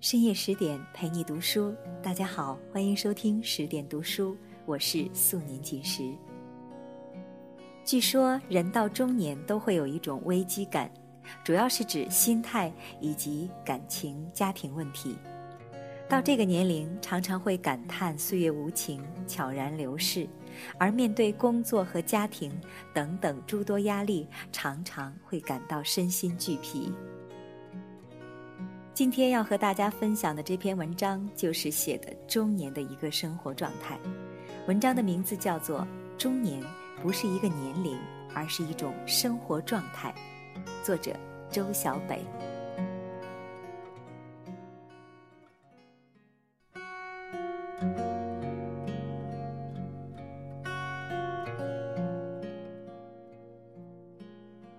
深夜十点陪你读书，大家好，欢迎收听十点读书，我是素年锦时。据说人到中年都会有一种危机感，主要是指心态以及感情、家庭问题。到这个年龄，常常会感叹岁月无情，悄然流逝，而面对工作和家庭等等诸多压力，常常会感到身心俱疲。今天要和大家分享的这篇文章，就是写的中年的一个生活状态。文章的名字叫做《中年不是一个年龄，而是一种生活状态》，作者周小北。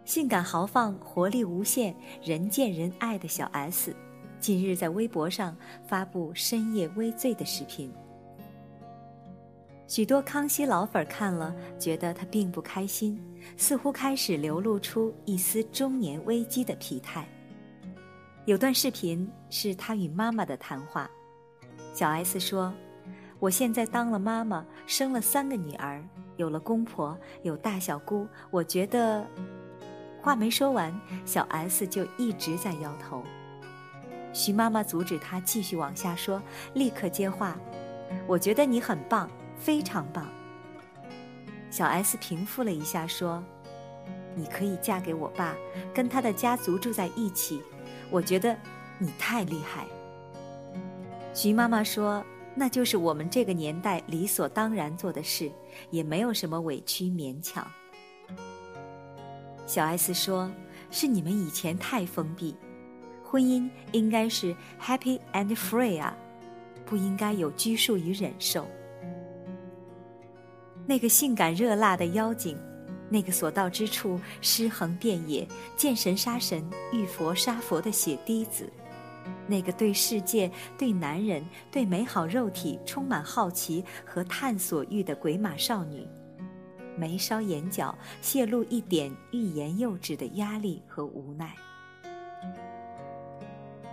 性感豪放、活力无限、人见人爱的小 S，近日在微博上发布深夜微醉的视频。许多康熙老粉看了，觉得他并不开心，似乎开始流露出一丝中年危机的疲态。有段视频是他与妈妈的谈话，小 S 说：“我现在当了妈妈，生了三个女儿，有了公婆，有大小姑，我觉得……”话没说完，小 S 就一直在摇头。徐妈妈阻止她继续往下说，立刻接话：“我觉得你很棒，非常棒。”小 S 平复了一下说：“你可以嫁给我爸，跟他的家族住在一起。我觉得你太厉害。”徐妈妈说：“那就是我们这个年代理所当然做的事，也没有什么委屈勉强。”小 S 说：“是你们以前太封闭，婚姻应该是 happy and free 啊，不应该有拘束与忍受。”那个性感热辣的妖精，那个所到之处尸横遍野、见神杀神、遇佛杀佛的血滴子，那个对世界、对男人、对美好肉体充满好奇和探索欲的鬼马少女。眉梢眼角泄露一点欲言又止的压力和无奈。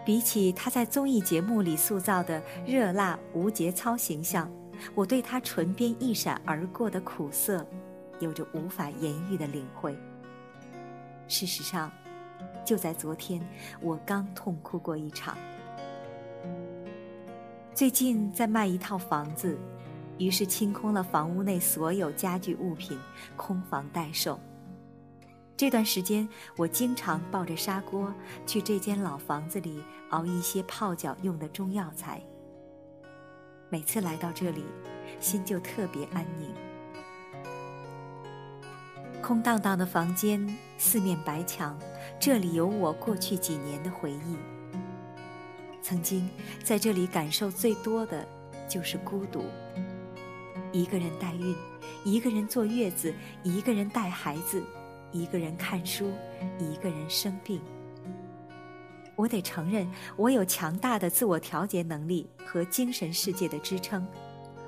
比起他在综艺节目里塑造的热辣无节操形象，我对他唇边一闪而过的苦涩，有着无法言喻的领会。事实上，就在昨天，我刚痛哭过一场。最近在卖一套房子。于是清空了房屋内所有家具物品，空房待售。这段时间，我经常抱着砂锅去这间老房子里熬一些泡脚用的中药材。每次来到这里，心就特别安宁。空荡荡的房间，四面白墙，这里有我过去几年的回忆。曾经在这里感受最多的，就是孤独。一个人代孕，一个人坐月子，一个人带孩子，一个人看书，一个人生病。我得承认，我有强大的自我调节能力和精神世界的支撑，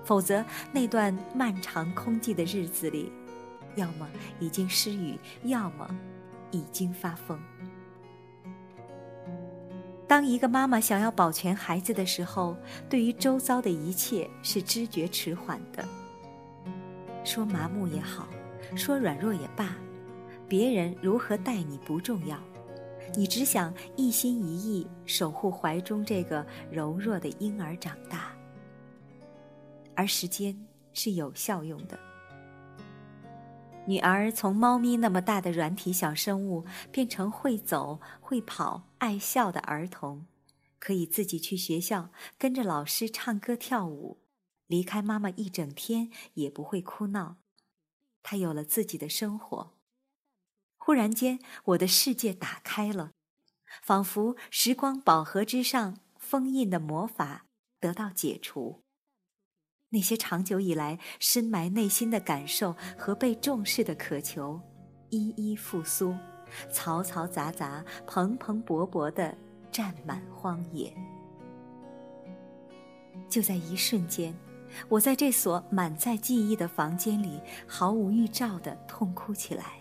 否则那段漫长空寂的日子里，要么已经失语，要么已经发疯。当一个妈妈想要保全孩子的时候，对于周遭的一切是知觉迟缓的。说麻木也好，说软弱也罢，别人如何待你不重要，你只想一心一意守护怀中这个柔弱的婴儿长大。而时间是有效用的。女儿从猫咪那么大的软体小生物，变成会走、会跑、爱笑的儿童，可以自己去学校，跟着老师唱歌跳舞，离开妈妈一整天也不会哭闹。她有了自己的生活。忽然间，我的世界打开了，仿佛时光宝盒之上封印的魔法得到解除。那些长久以来深埋内心的感受和被重视的渴求，一一复苏，嘈嘈杂杂、蓬蓬勃勃地占满荒野。就在一瞬间，我在这所满载记忆的房间里，毫无预兆地痛哭起来，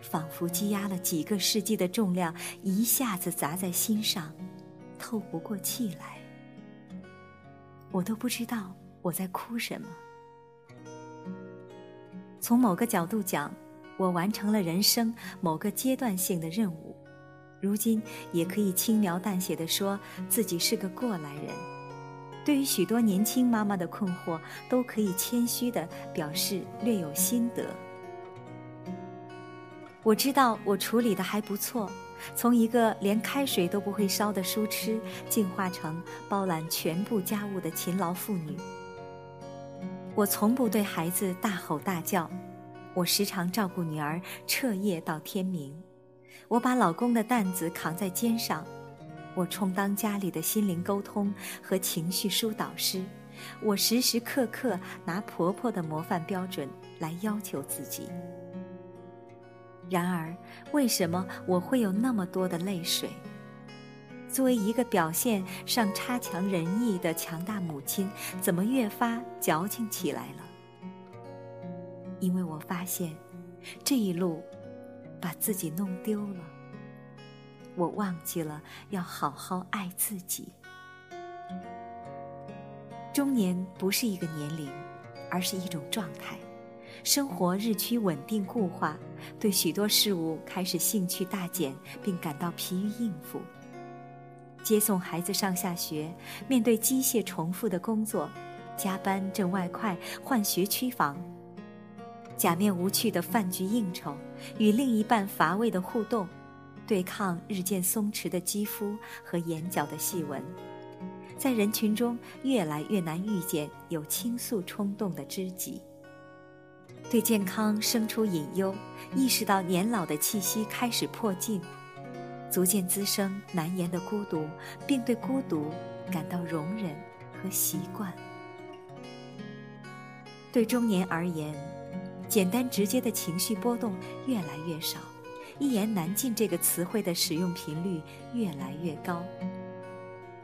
仿佛积压了几个世纪的重量一下子砸在心上，透不过气来。我都不知道我在哭什么。从某个角度讲，我完成了人生某个阶段性的任务，如今也可以轻描淡写的说自己是个过来人。对于许多年轻妈妈的困惑，都可以谦虚的表示略有心得。我知道我处理的还不错，从一个连开水都不会烧的书痴，进化成包揽全部家务的勤劳妇女。我从不对孩子大吼大叫，我时常照顾女儿彻夜到天明。我把老公的担子扛在肩上，我充当家里的心灵沟通和情绪疏导师。我时时刻刻拿婆婆的模范标准来要求自己。然而，为什么我会有那么多的泪水？作为一个表现上差强人意的强大母亲，怎么越发矫情起来了？因为我发现，这一路把自己弄丢了。我忘记了要好好爱自己。中年不是一个年龄，而是一种状态。生活日趋稳定固化，对许多事物开始兴趣大减，并感到疲于应付。接送孩子上下学，面对机械重复的工作，加班挣外快换学区房，假面无趣的饭局应酬，与另一半乏味的互动，对抗日渐松弛的肌肤和眼角的细纹，在人群中越来越难遇见有倾诉冲动的知己，对健康生出隐忧，意识到年老的气息开始迫近。逐渐滋生难言的孤独，并对孤独感到容忍和习惯。对中年而言，简单直接的情绪波动越来越少，一言难尽这个词汇的使用频率越来越高。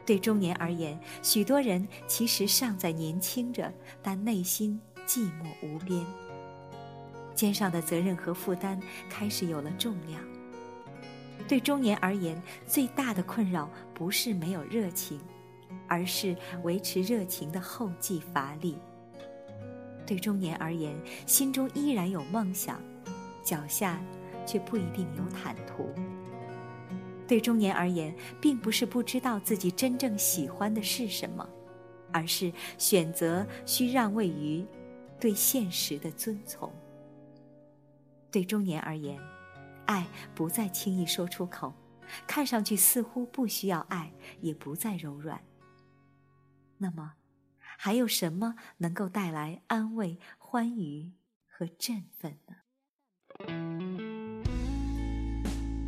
对中年而言，许多人其实尚在年轻着，但内心寂寞无边，肩上的责任和负担开始有了重量。对中年而言，最大的困扰不是没有热情，而是维持热情的后继乏力。对中年而言，心中依然有梦想，脚下却不一定有坦途。对中年而言，并不是不知道自己真正喜欢的是什么，而是选择需让位于对现实的遵从。对中年而言。爱不再轻易说出口，看上去似乎不需要爱，也不再柔软。那么，还有什么能够带来安慰、欢愉和振奋呢？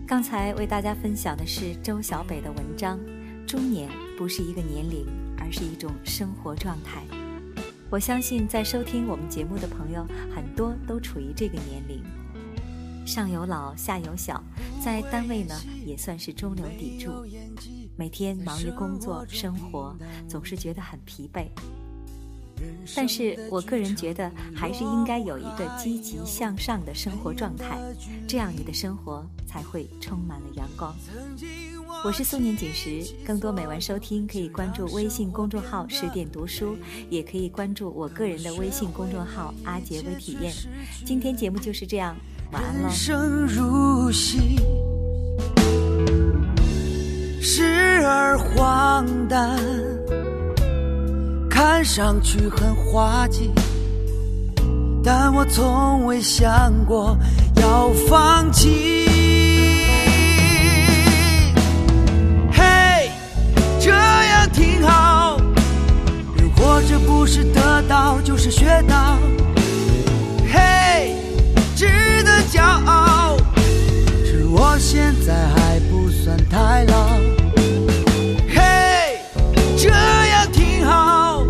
刚才为大家分享的是周小北的文章：中年不是一个年龄，而是一种生活状态。我相信，在收听我们节目的朋友，很多都处于这个年龄。上有老下有小，在单位呢也算是中流砥柱，每天忙于工作生活，总是觉得很疲惫。但是我个人觉得，还是应该有一个积极向上的生活状态，这样你的生活才会充满了阳光。我是素年锦时，更多美文收听可以关注微信公众号“十点读书”，也可以关注我个人的微信公众号“阿杰微体验”。今天节目就是这样。人生如戏，时而荒诞，看上去很滑稽，但我从未想过要放弃。是学到。嘿，值得骄傲，是我现在还不算太老。嘿，这样挺好，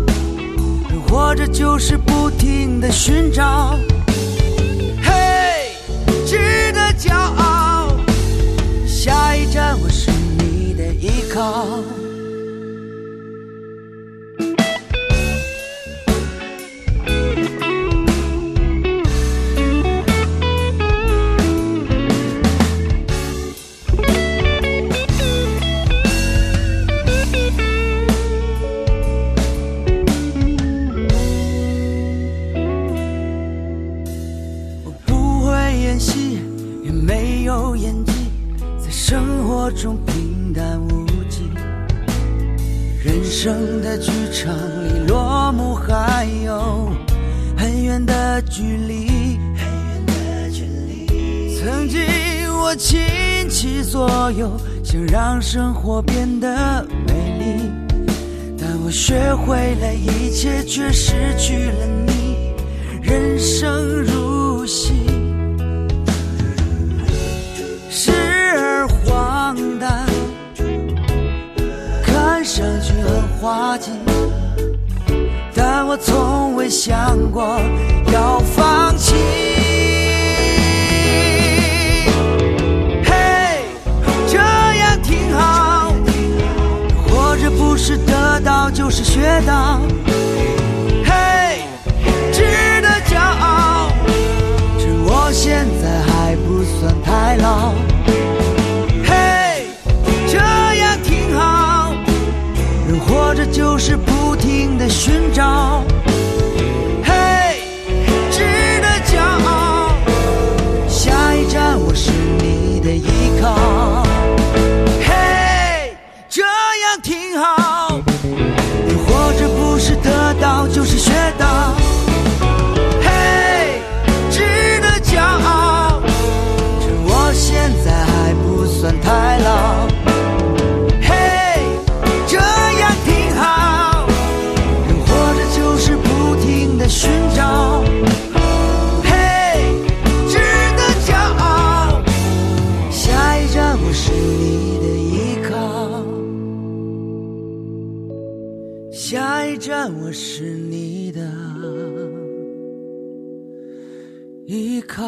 人活着就是不停的寻找。嘿，值得骄傲，下一站我是你的依靠。我倾其所有，想让生活变得美丽，但我学会了一切，却失去了你。人生如戏。时而荒诞，看上去很滑稽，但我从未想过要放弃。是得到就是学到。嘿，值得骄傲。趁我现在还不算太老。嘿，这样挺好。人活着就是不停的寻找。愿我是你的依靠。